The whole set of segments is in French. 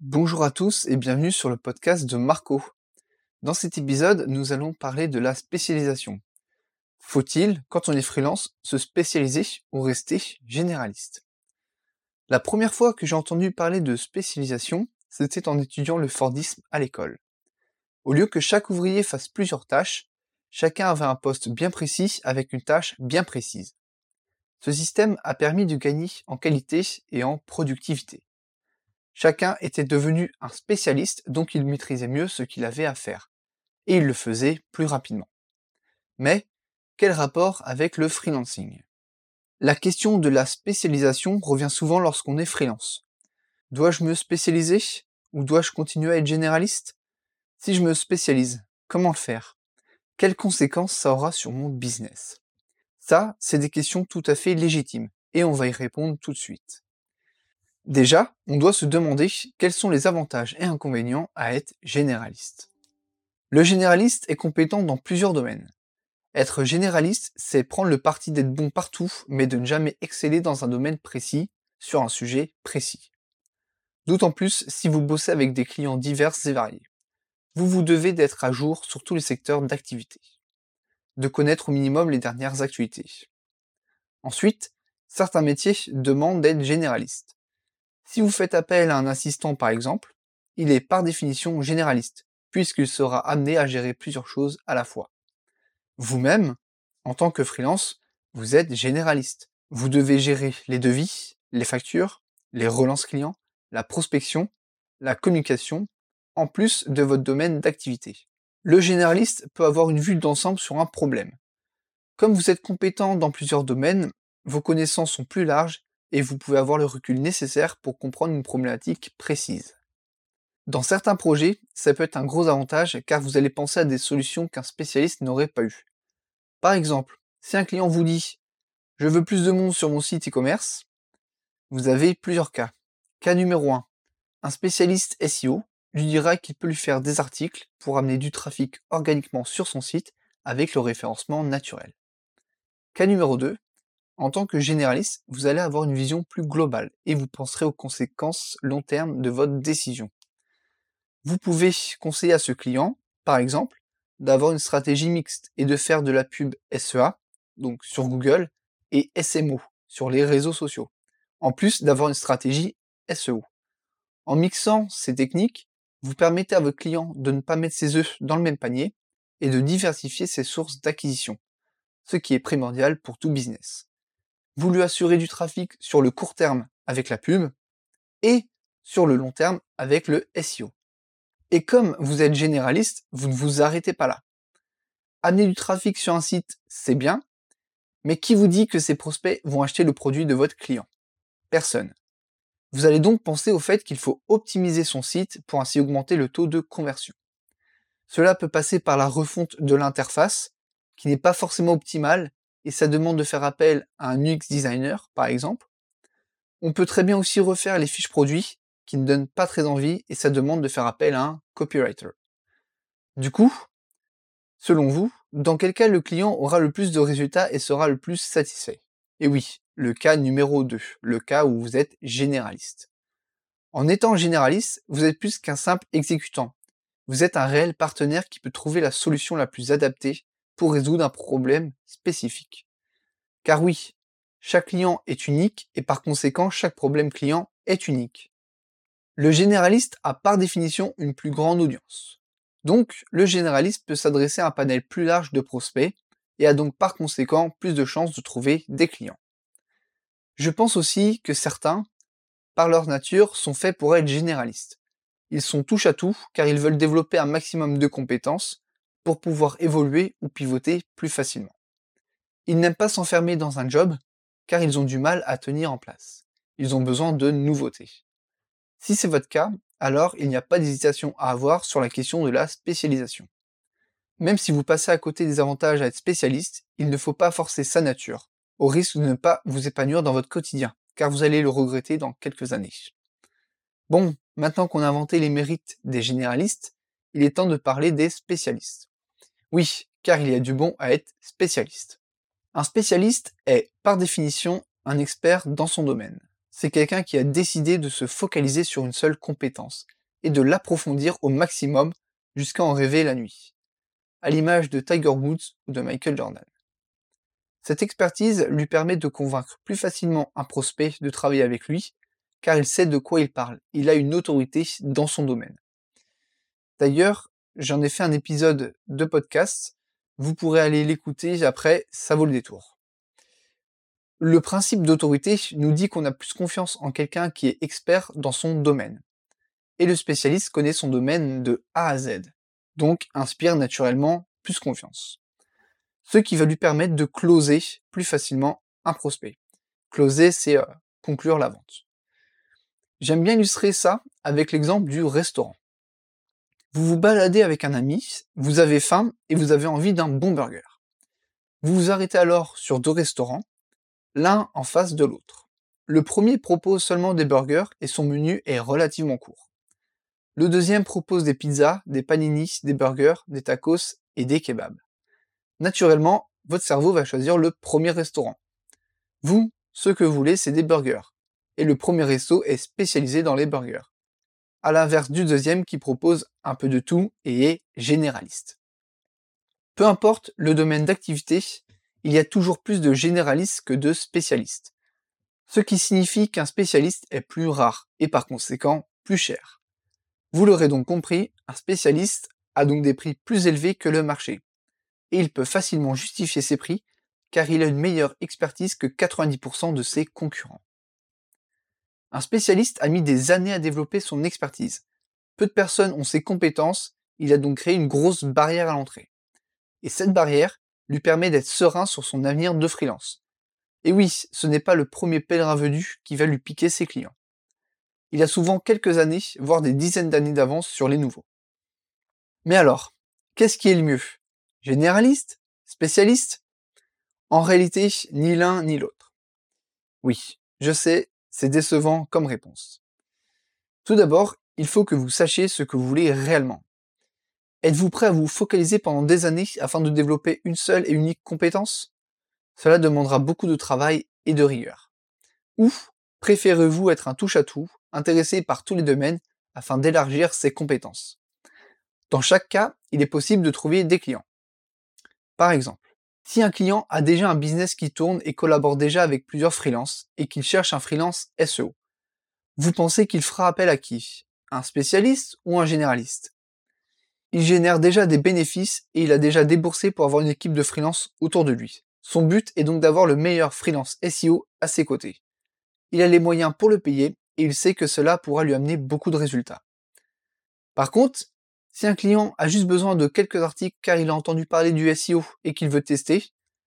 Bonjour à tous et bienvenue sur le podcast de Marco. Dans cet épisode, nous allons parler de la spécialisation. Faut-il, quand on est freelance, se spécialiser ou rester généraliste? La première fois que j'ai entendu parler de spécialisation, c'était en étudiant le Fordisme à l'école. Au lieu que chaque ouvrier fasse plusieurs tâches, chacun avait un poste bien précis avec une tâche bien précise. Ce système a permis de gagner en qualité et en productivité. Chacun était devenu un spécialiste, donc il maîtrisait mieux ce qu'il avait à faire. Et il le faisait plus rapidement. Mais, quel rapport avec le freelancing? La question de la spécialisation revient souvent lorsqu'on est freelance. Dois-je me spécialiser? Ou dois-je continuer à être généraliste? Si je me spécialise, comment le faire? Quelles conséquences ça aura sur mon business? Ça, c'est des questions tout à fait légitimes, et on va y répondre tout de suite. Déjà, on doit se demander quels sont les avantages et inconvénients à être généraliste. Le généraliste est compétent dans plusieurs domaines. Être généraliste, c'est prendre le parti d'être bon partout, mais de ne jamais exceller dans un domaine précis, sur un sujet précis. D'autant plus si vous bossez avec des clients divers et variés. Vous vous devez d'être à jour sur tous les secteurs d'activité. De connaître au minimum les dernières actualités. Ensuite, certains métiers demandent d'être généraliste. Si vous faites appel à un assistant par exemple, il est par définition généraliste, puisqu'il sera amené à gérer plusieurs choses à la fois. Vous-même, en tant que freelance, vous êtes généraliste. Vous devez gérer les devis, les factures, les relances clients, la prospection, la communication, en plus de votre domaine d'activité. Le généraliste peut avoir une vue d'ensemble sur un problème. Comme vous êtes compétent dans plusieurs domaines, vos connaissances sont plus larges et vous pouvez avoir le recul nécessaire pour comprendre une problématique précise. Dans certains projets, ça peut être un gros avantage car vous allez penser à des solutions qu'un spécialiste n'aurait pas eu. Par exemple, si un client vous dit je veux plus de monde sur mon site e-commerce, vous avez plusieurs cas. Cas numéro 1. Un spécialiste SEO lui dira qu'il peut lui faire des articles pour amener du trafic organiquement sur son site avec le référencement naturel. Cas numéro 2. En tant que généraliste, vous allez avoir une vision plus globale et vous penserez aux conséquences long terme de votre décision. Vous pouvez conseiller à ce client, par exemple, d'avoir une stratégie mixte et de faire de la pub SEA, donc sur Google, et SMO, sur les réseaux sociaux, en plus d'avoir une stratégie SEO. En mixant ces techniques, vous permettez à votre client de ne pas mettre ses œufs dans le même panier et de diversifier ses sources d'acquisition, ce qui est primordial pour tout business vous lui assurez du trafic sur le court terme avec la pub et sur le long terme avec le SEO. Et comme vous êtes généraliste, vous ne vous arrêtez pas là. Amener du trafic sur un site, c'est bien, mais qui vous dit que ces prospects vont acheter le produit de votre client? Personne. Vous allez donc penser au fait qu'il faut optimiser son site pour ainsi augmenter le taux de conversion. Cela peut passer par la refonte de l'interface, qui n'est pas forcément optimale et ça demande de faire appel à un UX designer, par exemple. On peut très bien aussi refaire les fiches produits qui ne donnent pas très envie et ça demande de faire appel à un copywriter. Du coup, selon vous, dans quel cas le client aura le plus de résultats et sera le plus satisfait? Et oui, le cas numéro 2, le cas où vous êtes généraliste. En étant généraliste, vous êtes plus qu'un simple exécutant. Vous êtes un réel partenaire qui peut trouver la solution la plus adaptée pour résoudre un problème spécifique. Car oui, chaque client est unique et par conséquent chaque problème client est unique. Le généraliste a par définition une plus grande audience. Donc le généraliste peut s'adresser à un panel plus large de prospects et a donc par conséquent plus de chances de trouver des clients. Je pense aussi que certains, par leur nature, sont faits pour être généralistes. Ils sont touche à tout car ils veulent développer un maximum de compétences pouvoir évoluer ou pivoter plus facilement. Ils n'aiment pas s'enfermer dans un job car ils ont du mal à tenir en place. Ils ont besoin de nouveautés. Si c'est votre cas, alors il n'y a pas d'hésitation à avoir sur la question de la spécialisation. Même si vous passez à côté des avantages à être spécialiste, il ne faut pas forcer sa nature, au risque de ne pas vous épanouir dans votre quotidien, car vous allez le regretter dans quelques années. Bon, maintenant qu'on a inventé les mérites des généralistes, il est temps de parler des spécialistes. Oui, car il y a du bon à être spécialiste. Un spécialiste est, par définition, un expert dans son domaine. c'est quelqu'un qui a décidé de se focaliser sur une seule compétence et de l'approfondir au maximum jusqu'à en rêver la nuit, à l'image de Tiger Woods ou de Michael Jordan. Cette expertise lui permet de convaincre plus facilement un prospect de travailler avec lui, car il sait de quoi il parle, il a une autorité dans son domaine. D'ailleurs, j'en ai fait un épisode de podcast, vous pourrez aller l'écouter après, ça vaut le détour. Le principe d'autorité nous dit qu'on a plus confiance en quelqu'un qui est expert dans son domaine. Et le spécialiste connaît son domaine de A à Z, donc inspire naturellement plus confiance. Ce qui va lui permettre de closer plus facilement un prospect. Closer, c'est euh, conclure la vente. J'aime bien illustrer ça avec l'exemple du restaurant. Vous vous baladez avec un ami, vous avez faim et vous avez envie d'un bon burger. Vous vous arrêtez alors sur deux restaurants l'un en face de l'autre. Le premier propose seulement des burgers et son menu est relativement court. Le deuxième propose des pizzas, des paninis, des burgers, des tacos et des kebabs. Naturellement, votre cerveau va choisir le premier restaurant. Vous, ce que vous voulez, c'est des burgers. Et le premier resto est spécialisé dans les burgers. À l'inverse du deuxième qui propose un peu de tout et est généraliste. Peu importe le domaine d'activité, il y a toujours plus de généralistes que de spécialistes. Ce qui signifie qu'un spécialiste est plus rare et par conséquent plus cher. Vous l'aurez donc compris, un spécialiste a donc des prix plus élevés que le marché. Et il peut facilement justifier ses prix car il a une meilleure expertise que 90% de ses concurrents. Un spécialiste a mis des années à développer son expertise. Peu de personnes ont ses compétences, il a donc créé une grosse barrière à l'entrée. Et cette barrière, lui permet d'être serein sur son avenir de freelance. Et oui, ce n'est pas le premier pèlerin venu qui va lui piquer ses clients. Il a souvent quelques années, voire des dizaines d'années d'avance sur les nouveaux. Mais alors, qu'est-ce qui est le mieux? Généraliste? Spécialiste? En réalité, ni l'un ni l'autre. Oui, je sais, c'est décevant comme réponse. Tout d'abord, il faut que vous sachiez ce que vous voulez réellement. Êtes-vous prêt à vous focaliser pendant des années afin de développer une seule et unique compétence? Cela demandera beaucoup de travail et de rigueur. Ou préférez-vous être un touche-à-tout, intéressé par tous les domaines afin d'élargir ses compétences? Dans chaque cas, il est possible de trouver des clients. Par exemple, si un client a déjà un business qui tourne et collabore déjà avec plusieurs freelances et qu'il cherche un freelance SEO, vous pensez qu'il fera appel à qui? Un spécialiste ou un généraliste? Il génère déjà des bénéfices et il a déjà déboursé pour avoir une équipe de freelance autour de lui. Son but est donc d'avoir le meilleur freelance SEO à ses côtés. Il a les moyens pour le payer et il sait que cela pourra lui amener beaucoup de résultats. Par contre, si un client a juste besoin de quelques articles car il a entendu parler du SEO et qu'il veut tester,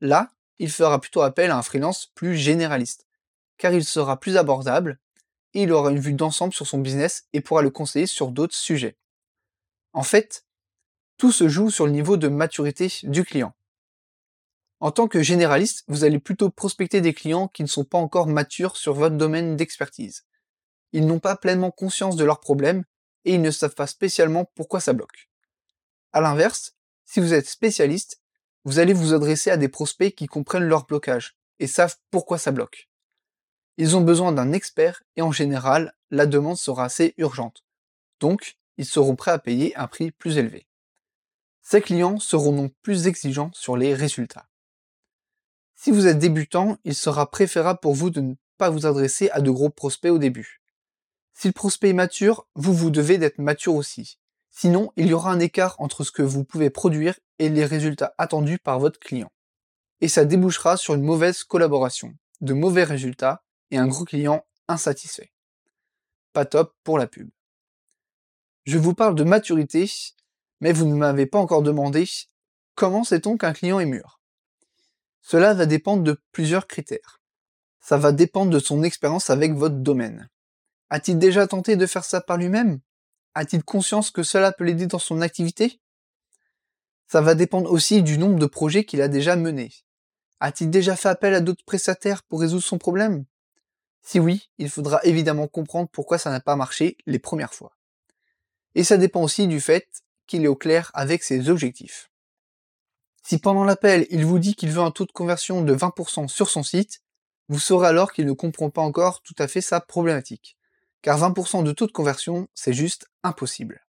là, il fera plutôt appel à un freelance plus généraliste, car il sera plus abordable et il aura une vue d'ensemble sur son business et pourra le conseiller sur d'autres sujets. En fait, tout se joue sur le niveau de maturité du client. En tant que généraliste, vous allez plutôt prospecter des clients qui ne sont pas encore matures sur votre domaine d'expertise. Ils n'ont pas pleinement conscience de leurs problèmes et ils ne savent pas spécialement pourquoi ça bloque. À l'inverse, si vous êtes spécialiste, vous allez vous adresser à des prospects qui comprennent leur blocage et savent pourquoi ça bloque. Ils ont besoin d'un expert et en général, la demande sera assez urgente. Donc, ils seront prêts à payer un prix plus élevé. Ces clients seront donc plus exigeants sur les résultats. Si vous êtes débutant, il sera préférable pour vous de ne pas vous adresser à de gros prospects au début. Si le prospect est mature, vous vous devez d'être mature aussi. Sinon, il y aura un écart entre ce que vous pouvez produire et les résultats attendus par votre client. Et ça débouchera sur une mauvaise collaboration, de mauvais résultats et un gros client insatisfait. Pas top pour la pub. Je vous parle de maturité, mais vous ne m'avez pas encore demandé comment sait-on qu'un client est mûr. Cela va dépendre de plusieurs critères. Ça va dépendre de son expérience avec votre domaine. A-t-il déjà tenté de faire ça par lui-même? A-t-il conscience que cela peut l'aider dans son activité? Ça va dépendre aussi du nombre de projets qu'il a déjà menés. A-t-il déjà fait appel à d'autres prestataires pour résoudre son problème? Si oui, il faudra évidemment comprendre pourquoi ça n'a pas marché les premières fois. Et ça dépend aussi du fait qu'il est au clair avec ses objectifs. Si pendant l'appel, il vous dit qu'il veut un taux de conversion de 20% sur son site, vous saurez alors qu'il ne comprend pas encore tout à fait sa problématique, car 20% de taux de conversion, c'est juste impossible.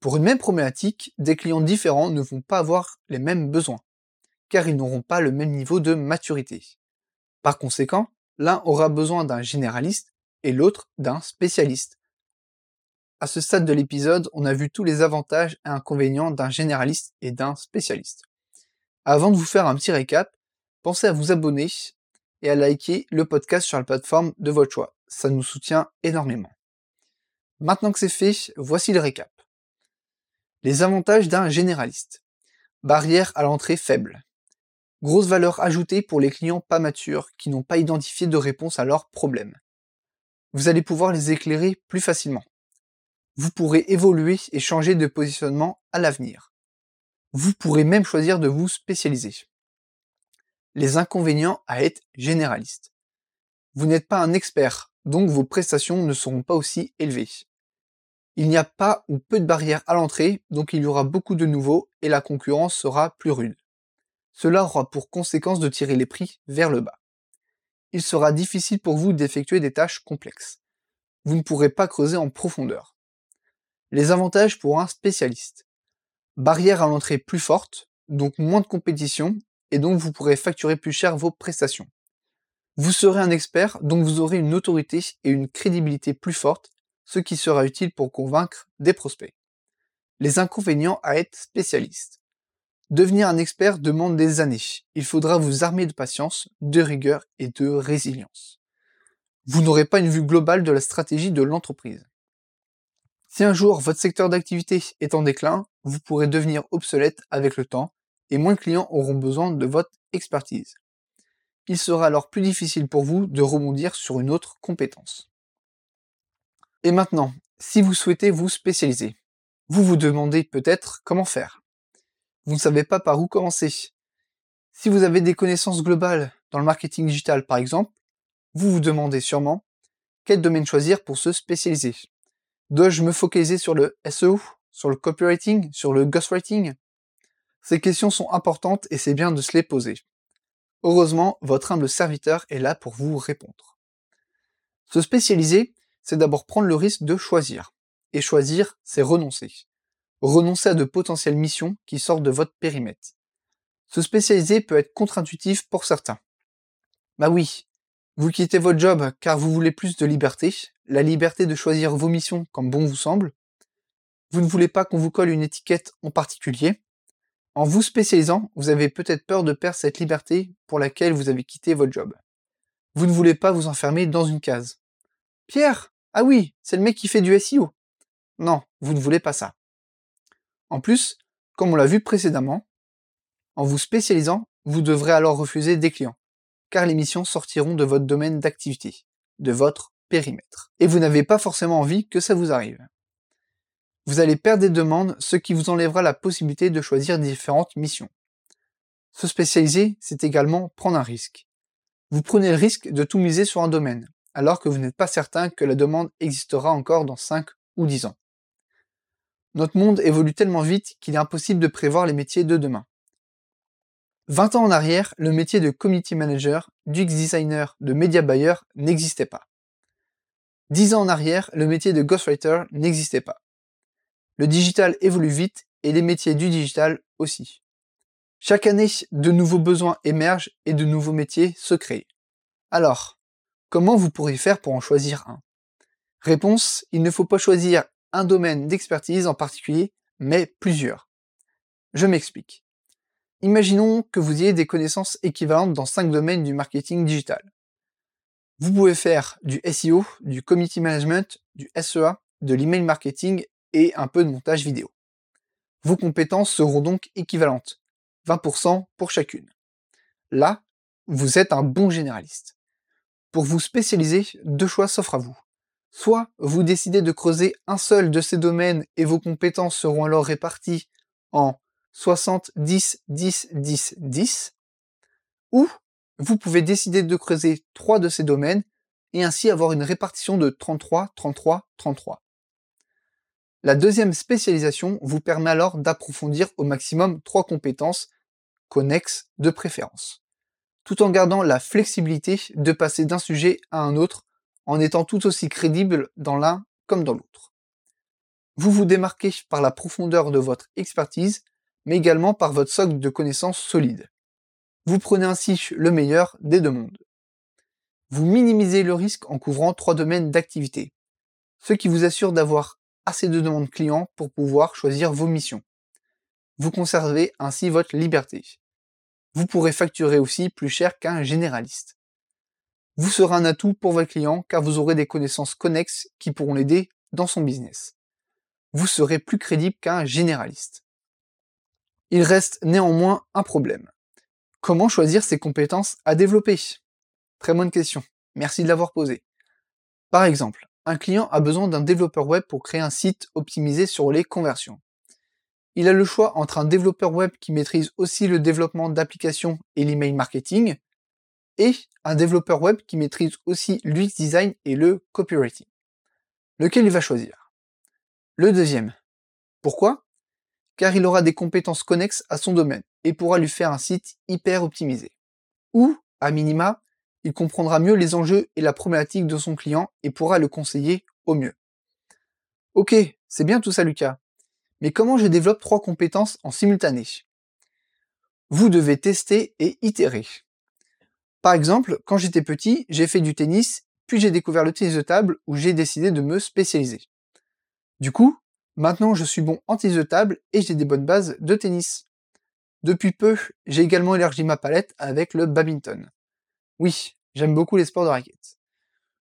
Pour une même problématique, des clients différents ne vont pas avoir les mêmes besoins, car ils n'auront pas le même niveau de maturité. Par conséquent, l'un aura besoin d'un généraliste et l'autre d'un spécialiste. À ce stade de l'épisode, on a vu tous les avantages et inconvénients d'un généraliste et d'un spécialiste. Avant de vous faire un petit récap, pensez à vous abonner et à liker le podcast sur la plateforme de votre choix. Ça nous soutient énormément. Maintenant que c'est fait, voici le récap. Les avantages d'un généraliste. Barrière à l'entrée faible. Grosse valeur ajoutée pour les clients pas matures qui n'ont pas identifié de réponse à leurs problèmes. Vous allez pouvoir les éclairer plus facilement. Vous pourrez évoluer et changer de positionnement à l'avenir. Vous pourrez même choisir de vous spécialiser. Les inconvénients à être généraliste. Vous n'êtes pas un expert, donc vos prestations ne seront pas aussi élevées. Il n'y a pas ou peu de barrières à l'entrée, donc il y aura beaucoup de nouveaux et la concurrence sera plus rude. Cela aura pour conséquence de tirer les prix vers le bas. Il sera difficile pour vous d'effectuer des tâches complexes. Vous ne pourrez pas creuser en profondeur. Les avantages pour un spécialiste. Barrière à l'entrée plus forte, donc moins de compétition, et donc vous pourrez facturer plus cher vos prestations. Vous serez un expert, donc vous aurez une autorité et une crédibilité plus forte ce qui sera utile pour convaincre des prospects. Les inconvénients à être spécialiste. Devenir un expert demande des années. Il faudra vous armer de patience, de rigueur et de résilience. Vous n'aurez pas une vue globale de la stratégie de l'entreprise. Si un jour votre secteur d'activité est en déclin, vous pourrez devenir obsolète avec le temps et moins de clients auront besoin de votre expertise. Il sera alors plus difficile pour vous de rebondir sur une autre compétence. Et maintenant, si vous souhaitez vous spécialiser, vous vous demandez peut-être comment faire. Vous ne savez pas par où commencer. Si vous avez des connaissances globales dans le marketing digital par exemple, vous vous demandez sûrement quel domaine choisir pour se spécialiser. Dois-je me focaliser sur le SEO, sur le copywriting, sur le ghostwriting? Ces questions sont importantes et c'est bien de se les poser. Heureusement, votre humble serviteur est là pour vous répondre. Se spécialiser, c'est d'abord prendre le risque de choisir. Et choisir, c'est renoncer. Renoncer à de potentielles missions qui sortent de votre périmètre. Se spécialiser peut être contre-intuitif pour certains. Bah oui, vous quittez votre job car vous voulez plus de liberté, la liberté de choisir vos missions comme bon vous semble. Vous ne voulez pas qu'on vous colle une étiquette en particulier. En vous spécialisant, vous avez peut-être peur de perdre cette liberté pour laquelle vous avez quitté votre job. Vous ne voulez pas vous enfermer dans une case. Pierre, ah oui, c'est le mec qui fait du SEO. Non, vous ne voulez pas ça. En plus, comme on l'a vu précédemment, en vous spécialisant, vous devrez alors refuser des clients, car les missions sortiront de votre domaine d'activité, de votre périmètre. Et vous n'avez pas forcément envie que ça vous arrive. Vous allez perdre des demandes, ce qui vous enlèvera la possibilité de choisir différentes missions. Se spécialiser, c'est également prendre un risque. Vous prenez le risque de tout miser sur un domaine, alors que vous n'êtes pas certain que la demande existera encore dans 5 ou 10 ans. Notre monde évolue tellement vite qu'il est impossible de prévoir les métiers de demain. 20 ans en arrière, le métier de community manager, d'UX designer, de media buyer n'existait pas. 10 ans en arrière, le métier de ghostwriter n'existait pas. Le digital évolue vite et les métiers du digital aussi. Chaque année, de nouveaux besoins émergent et de nouveaux métiers se créent. Alors, Comment vous pourriez faire pour en choisir un? Réponse, il ne faut pas choisir un domaine d'expertise en particulier, mais plusieurs. Je m'explique. Imaginons que vous ayez des connaissances équivalentes dans cinq domaines du marketing digital. Vous pouvez faire du SEO, du community management, du SEA, de l'email marketing et un peu de montage vidéo. Vos compétences seront donc équivalentes, 20% pour chacune. Là, vous êtes un bon généraliste. Pour vous spécialiser, deux choix s'offrent à vous. Soit vous décidez de creuser un seul de ces domaines et vos compétences seront alors réparties en 60, 10, 10, 10, 10, ou vous pouvez décider de creuser trois de ces domaines et ainsi avoir une répartition de 33, 33, 33. La deuxième spécialisation vous permet alors d'approfondir au maximum trois compétences connexes de préférence. tout en gardant la flexibilité de passer d'un sujet à un autre en étant tout aussi crédible dans l'un comme dans l'autre. Vous vous démarquez par la profondeur de votre expertise, mais également par votre socle de connaissances solide. Vous prenez ainsi le meilleur des deux mondes. Vous minimisez le risque en couvrant trois domaines d'activité, ce qui vous assure d'avoir de demandes clients pour pouvoir choisir vos missions. Vous conservez ainsi votre liberté. Vous pourrez facturer aussi plus cher qu'un généraliste. Vous serez un atout pour votre client car vous aurez des connaissances connexes qui pourront l'aider dans son business. Vous serez plus crédible qu'un généraliste. Il reste néanmoins un problème. Comment choisir ces compétences à développer? Très bonne question. Merci de l'avoir posée. Par exemple, un client a besoin d'un développeur web pour créer un site optimisé sur les conversions. Il a le choix entre un développeur web qui maîtrise aussi le développement d'applications et l'email marketing, et un développeur web qui maîtrise aussi l'UX design et le copywriting. Lequel il va choisir? Le deuxième. Pourquoi? Car il aura des compétences connexes à son domaine et pourra lui faire un site hyper optimisé. Ou, à minima, il comprendra mieux les enjeux et la problématique de son client et pourra le conseiller au mieux. Ok, c'est bien tout ça Lucas. Mais comment je développe trois compétences en simultané? Vous devez tester et itérer. Par exemple, quand j'étais petit, j'ai fait du tennis, puis j'ai découvert le tennis de table où j'ai décidé de me spécialiser. Du coup, maintenant je suis bon en tennis de table et j'ai des bonnes bases de tennis. Depuis peu, j'ai également élargi ma palette avec le badminton. Oui, j'aime beaucoup les sports de raquettes.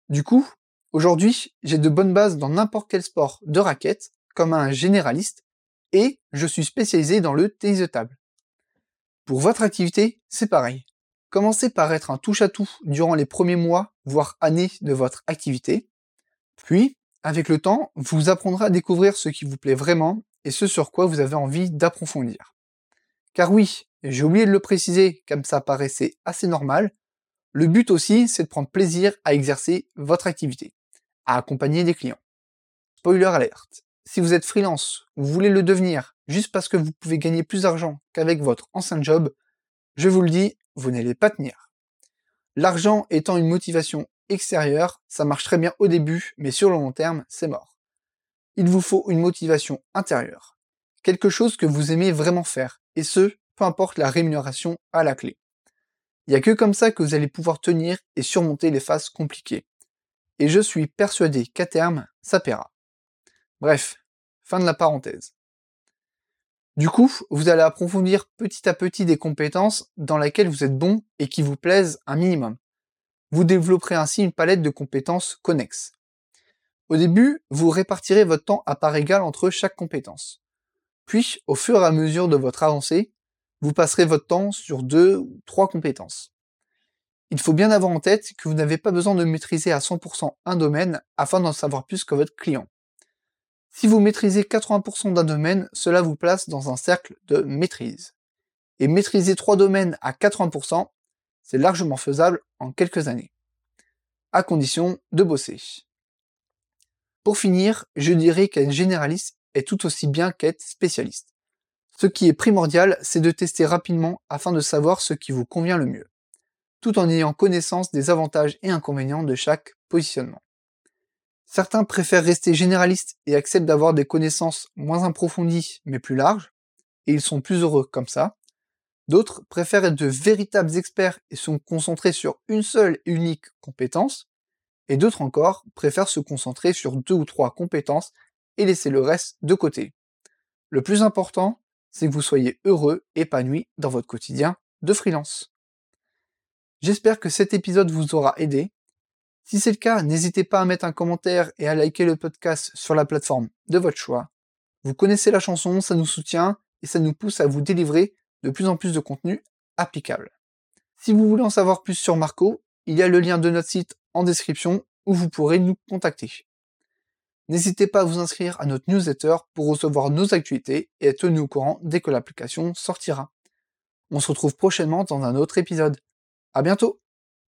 Du coup, aujourd'hui, j'ai de bonnes bases dans n'importe quel sport de raquette, comme un généraliste, et je suis spécialisé dans le tennis de table. Pour votre activité, c'est pareil. Commencez par être un touche-à-tout durant les premiers mois, voire années de votre activité. Puis, avec le temps, vous apprendrez à découvrir ce qui vous plaît vraiment et ce sur quoi vous avez envie d'approfondir. Car oui, j'ai oublié de le préciser comme ça paraissait assez normal, le but aussi, c'est de prendre plaisir à exercer votre activité, à accompagner des clients. Spoiler alerte. Si vous êtes freelance ou vous voulez le devenir juste parce que vous pouvez gagner plus d'argent qu'avec votre ancien job, je vous le dis, vous n'allez pas tenir. L'argent étant une motivation extérieure, ça marche très bien au début, mais sur le long terme, c'est mort. Il vous faut une motivation intérieure. Quelque chose que vous aimez vraiment faire, et ce, peu importe la rémunération à la clé. Il n'y a que comme ça que vous allez pouvoir tenir et surmonter les phases compliquées. Et je suis persuadé qu'à terme, ça paiera. Bref, fin de la parenthèse. Du coup, vous allez approfondir petit à petit des compétences dans lesquelles vous êtes bon et qui vous plaisent un minimum. Vous développerez ainsi une palette de compétences connexes. Au début, vous répartirez votre temps à part égale entre chaque compétence. Puis, au fur et à mesure de votre avancée, vous passerez votre temps sur deux ou trois compétences. Il faut bien avoir en tête que vous n'avez pas besoin de maîtriser à 100% un domaine afin d'en savoir plus que votre client. Si vous maîtrisez 80% d'un domaine, cela vous place dans un cercle de maîtrise. Et maîtriser trois domaines à 80%, c'est largement faisable en quelques années. À condition de bosser. Pour finir, je dirais qu'être généraliste est tout aussi bien qu'être spécialiste. Ce qui est primordial, c'est de tester rapidement afin de savoir ce qui vous convient le mieux, tout en ayant connaissance des avantages et inconvénients de chaque positionnement. Certains préfèrent rester généralistes et acceptent d'avoir des connaissances moins approfondies mais plus larges, et ils sont plus heureux comme ça. D'autres préfèrent être de véritables experts et sont concentrés sur une seule et unique compétence, et d'autres encore préfèrent se concentrer sur deux ou trois compétences et laisser le reste de côté. Le plus important, c'est que vous soyez heureux, épanoui dans votre quotidien de freelance. J'espère que cet épisode vous aura aidé. Si c'est le cas, n'hésitez pas à mettre un commentaire et à liker le podcast sur la plateforme de votre choix. Vous connaissez la chanson, ça nous soutient et ça nous pousse à vous délivrer de plus en plus de contenu applicable. Si vous voulez en savoir plus sur Marco, il y a le lien de notre site en description où vous pourrez nous contacter. N'hésitez pas à vous inscrire à notre newsletter pour recevoir nos actualités et être tenu au courant dès que l'application sortira. On se retrouve prochainement dans un autre épisode. À bientôt!